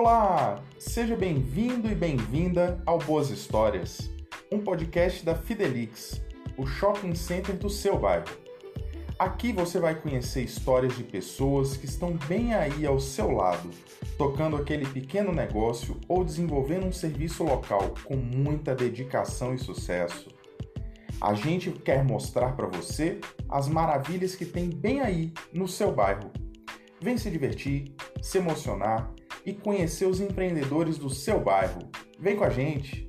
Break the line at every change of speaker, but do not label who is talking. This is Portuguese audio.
Olá, seja bem-vindo e bem-vinda ao Boas Histórias, um podcast da Fidelix, o shopping center do seu bairro. Aqui você vai conhecer histórias de pessoas que estão bem aí ao seu lado, tocando aquele pequeno negócio ou desenvolvendo um serviço local com muita dedicação e sucesso. A gente quer mostrar para você as maravilhas que tem bem aí no seu bairro. Vem se divertir, se emocionar e conhecer os empreendedores do seu bairro. Vem com a gente!